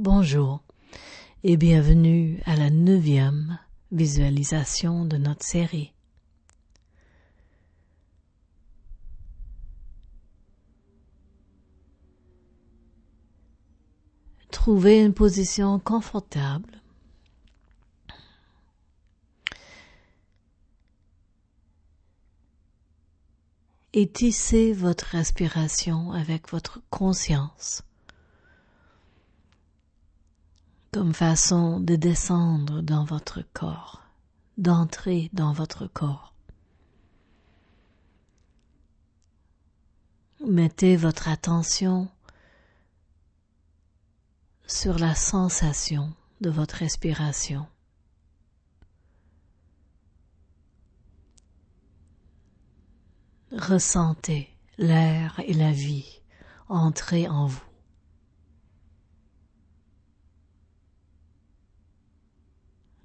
Bonjour et bienvenue à la neuvième visualisation de notre série. Trouvez une position confortable. Et tissez votre respiration avec votre conscience comme façon de descendre dans votre corps, d'entrer dans votre corps. Mettez votre attention sur la sensation de votre respiration. Ressentez l'air et la vie entrer en vous.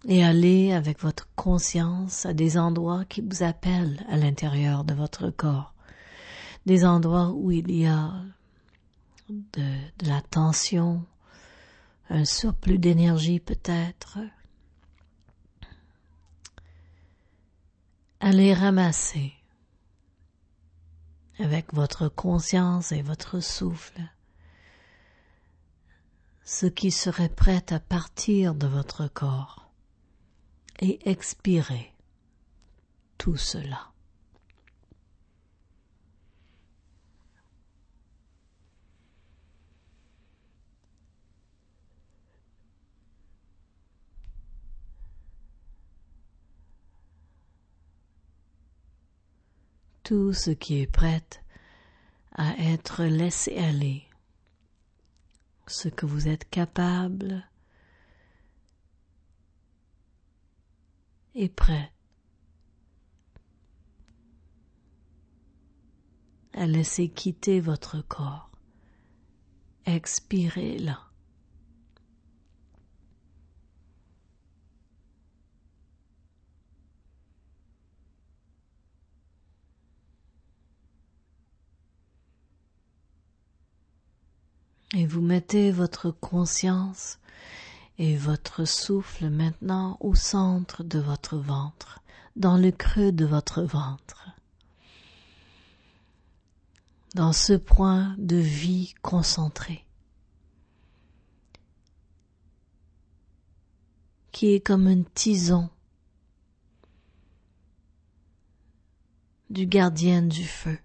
Et allez avec votre conscience à des endroits qui vous appellent à l'intérieur de votre corps, des endroits où il y a de, la tension, un surplus d'énergie peut-être. Allez ramasser avec votre conscience et votre souffle ce qui serait prêt à partir de votre corps et expirez tout cela. Tout ce qui est prêt à être laissé aller, ce que vous êtes capable est prêt à laisser quitter votre corps. Expirez là. Et vous mettez votre conscience et votre souffle maintenant au centre de votre ventre, dans le creux de votre ventre. Dans ce point de vie concentré, qui est comme un tison du gardien du feu.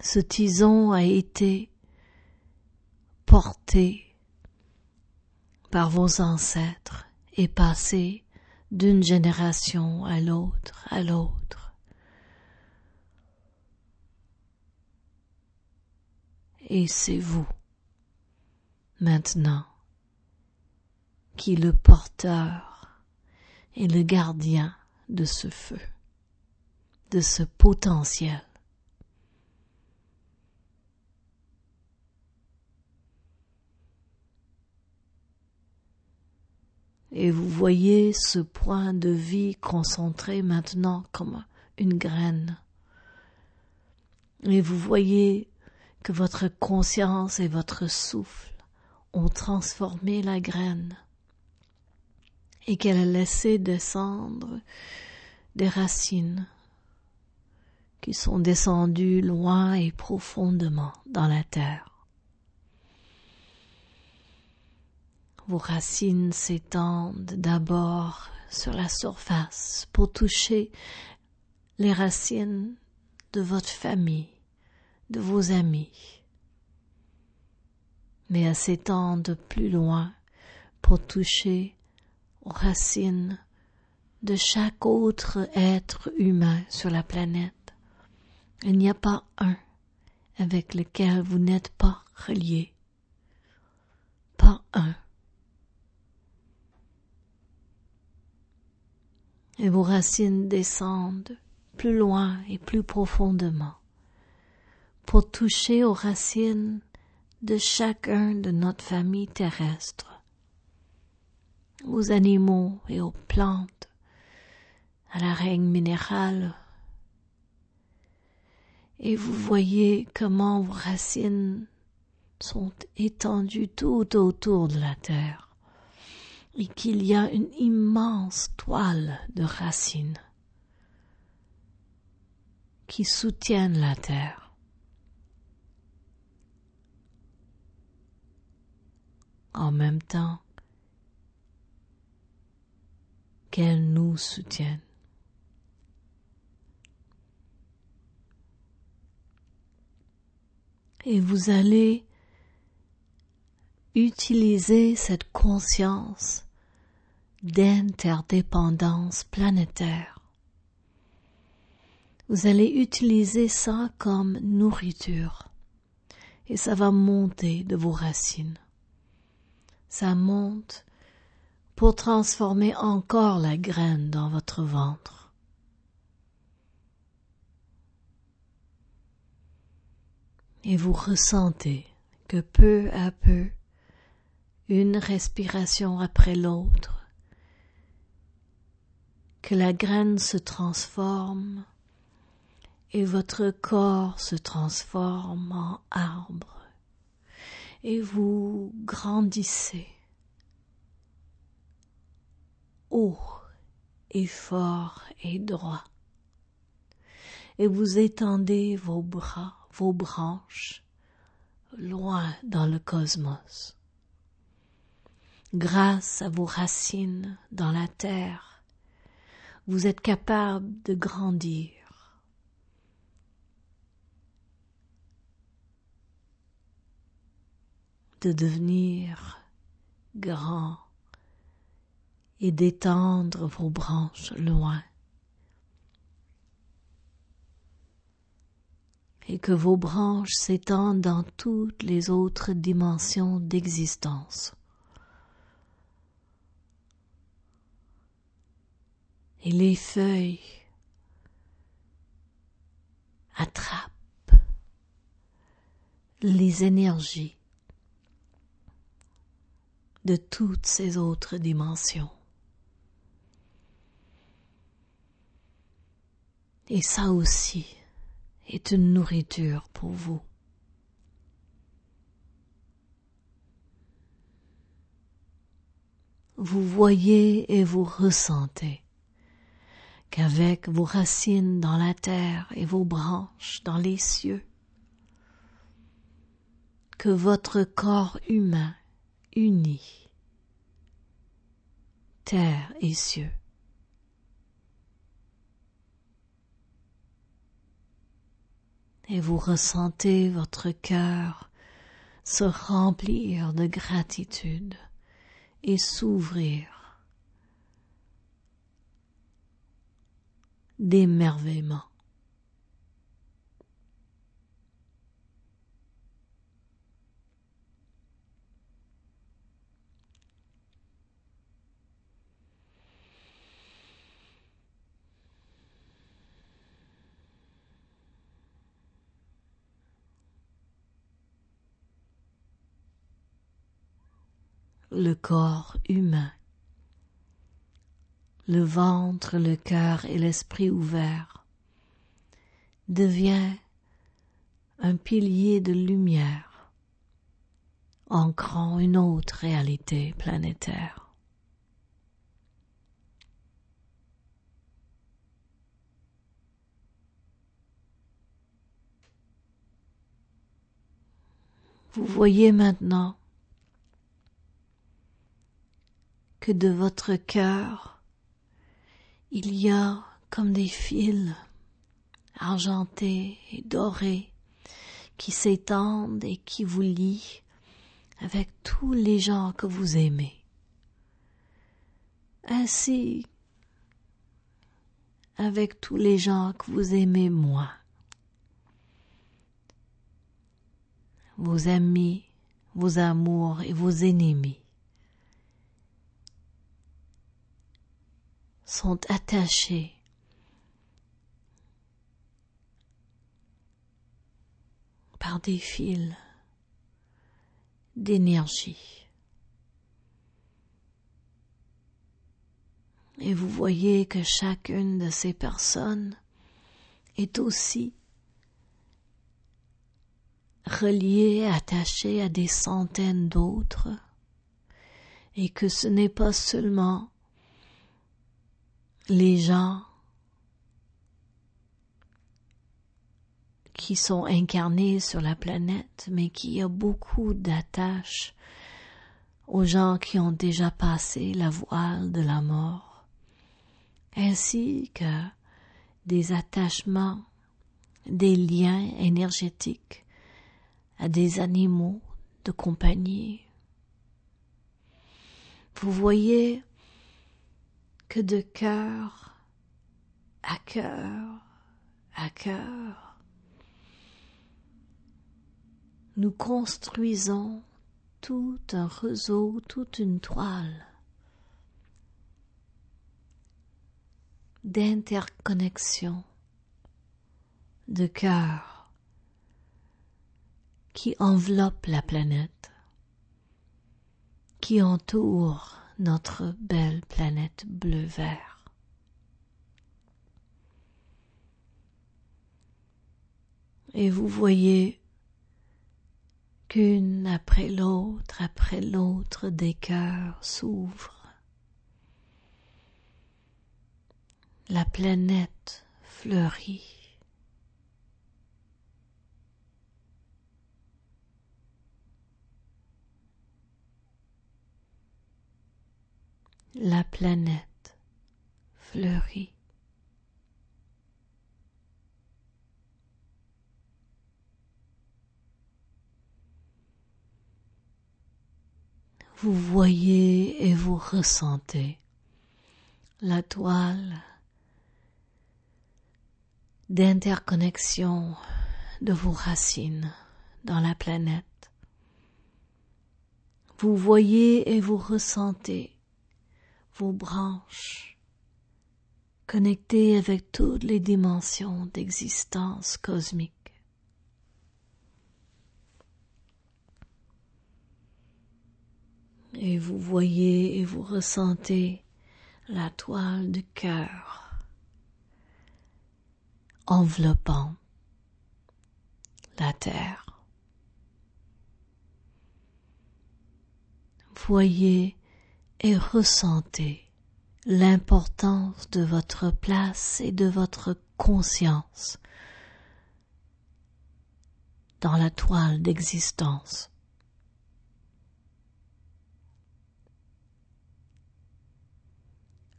Ce tison a été porté par vos ancêtres et passé d'une génération à l'autre, à l'autre. Et c'est vous, maintenant, qui le porteur et le gardien de ce feu, de ce potentiel. Et vous voyez ce point de vie concentré maintenant comme une graine. Et vous voyez que votre conscience et votre souffle ont transformé la graine et qu'elle a laissé descendre des racines qui sont descendues loin et profondément dans la terre. Vos racines s'étendent d'abord sur la surface pour toucher les racines de votre famille, de vos amis, mais elles s'étendent plus loin pour toucher aux racines de chaque autre être humain sur la planète. Il n'y a pas un avec lequel vous n'êtes pas relié. Pas un. Et vos racines descendent plus loin et plus profondément pour toucher aux racines de chacun de notre famille terrestre, aux animaux et aux plantes, à la règne minérale. Et vous voyez comment vos racines sont étendues tout autour de la terre et qu'il y a une immense toile de racines qui soutiennent la terre. En même temps qu'elles nous soutiennent. Et vous allez utiliser cette conscience d'interdépendance planétaire. Vous allez utiliser ça comme nourriture et ça va monter de vos racines. Ça monte pour transformer encore la graine dans votre ventre. Et vous ressentez que peu à peu, une respiration après l'autre, que la graine se transforme et votre corps se transforme en arbre et vous grandissez haut et fort et droit et vous étendez vos bras, vos branches loin dans le cosmos. Grâce à vos racines dans la terre, vous êtes capable de grandir. de devenir grand et d'étendre vos branches loin. Et que vos branches s'étendent dans toutes les autres dimensions d'existence. Et les feuilles attrapent les énergies de toutes ces autres dimensions. Et ça aussi est une nourriture pour vous. Vous voyez et vous ressentez qu'avec vos racines dans la terre et vos branches dans les cieux, que votre corps humain unit terre et cieux. Et vous ressentez votre cœur se remplir de gratitude et s'ouvrir d'émerveillement. le corps humain le ventre, le cœur et l'esprit ouvert, devient un pilier de lumière, ancrant une autre réalité planétaire. Vous voyez maintenant que de votre cœur il y a comme des fils argentés et dorés qui s'étendent et qui vous lient avec tous les gens que vous aimez. Ainsi avec tous les gens que vous aimez moi. Vos amis, vos amours et vos ennemis. Sont attachés par des fils d'énergie. Et vous voyez que chacune de ces personnes est aussi relié, attaché à des centaines d'autres, et que ce n'est pas seulement les gens qui sont incarnés sur la planète, mais qu'il y a beaucoup d'attaches aux gens qui ont déjà passé la voile de la mort, ainsi que des attachements, des liens énergétiques à des animaux de compagnie. Vous voyez que de cœur à cœur à cœur, nous construisons tout un réseau, toute une toile d'interconnexion de cœur qui enveloppe la planète, qui entoure notre belle planète bleu-vert. Et vous voyez qu'une après l'autre, après l'autre, des cœurs s'ouvrent. La planète fleurit. La planète fleurit. vous voyez et vous ressentez la toile d'interconnexion de vos racines dans la planète. Vous voyez et vous ressentez vos branches connectées avec toutes les dimensions d'existence cosmique. et vous voyez et vous ressentez la toile du cœur enveloppant la terre. Voyez et ressentez l'importance de votre place et de votre conscience dans la toile d'existence.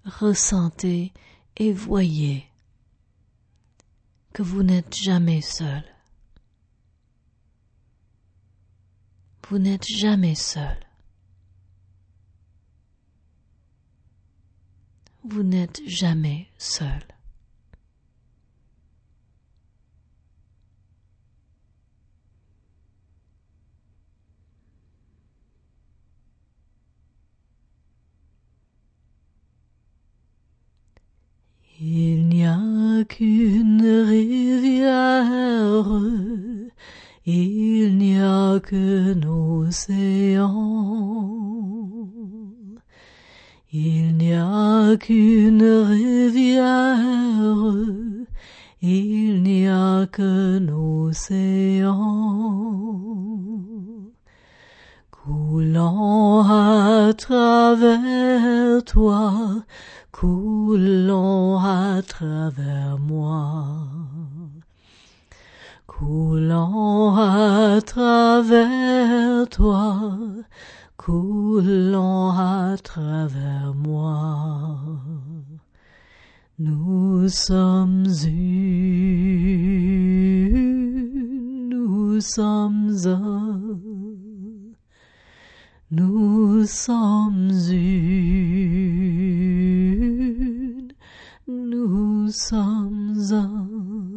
ressentez et voyez que vous n'êtes jamais seul. Vous n'êtes jamais seul. Vous n'êtes jamais seul. Il n'y a qu'une rivière, il n'y a qu'un océan. Qu'une rivière, il n'y a qu'un océan. Coulant à travers toi, coulant à travers moi, coulant à travers toi, coulant à travers moi. Nous sommes une, nous sommes un, nous sommes une, nous sommes un.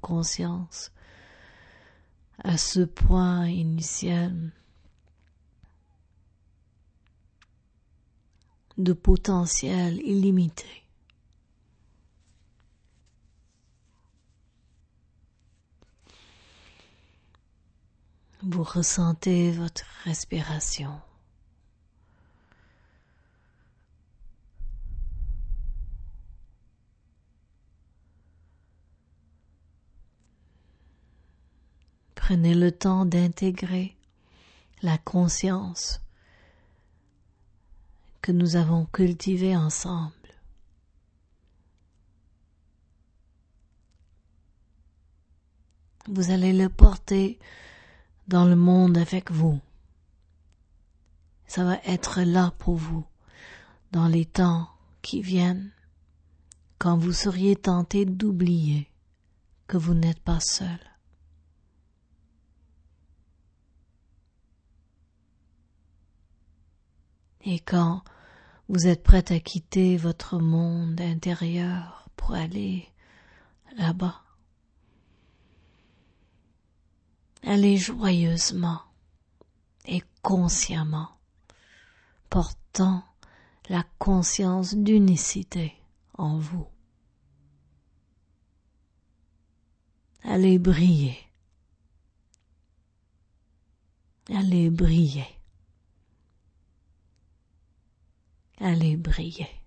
Conscience à ce point initial de potentiel illimité. Vous ressentez votre respiration. Prenez le temps d'intégrer la conscience que nous avons cultivée ensemble. Vous allez le porter dans le monde avec vous. Ça va être là pour vous dans les temps qui viennent quand vous seriez tenté d'oublier que vous n'êtes pas seul. Et quand vous êtes prêt à quitter votre monde intérieur pour aller là-bas, allez joyeusement et consciemment, portant la conscience d'unicité en vous. Allez briller. Allez briller allez briller.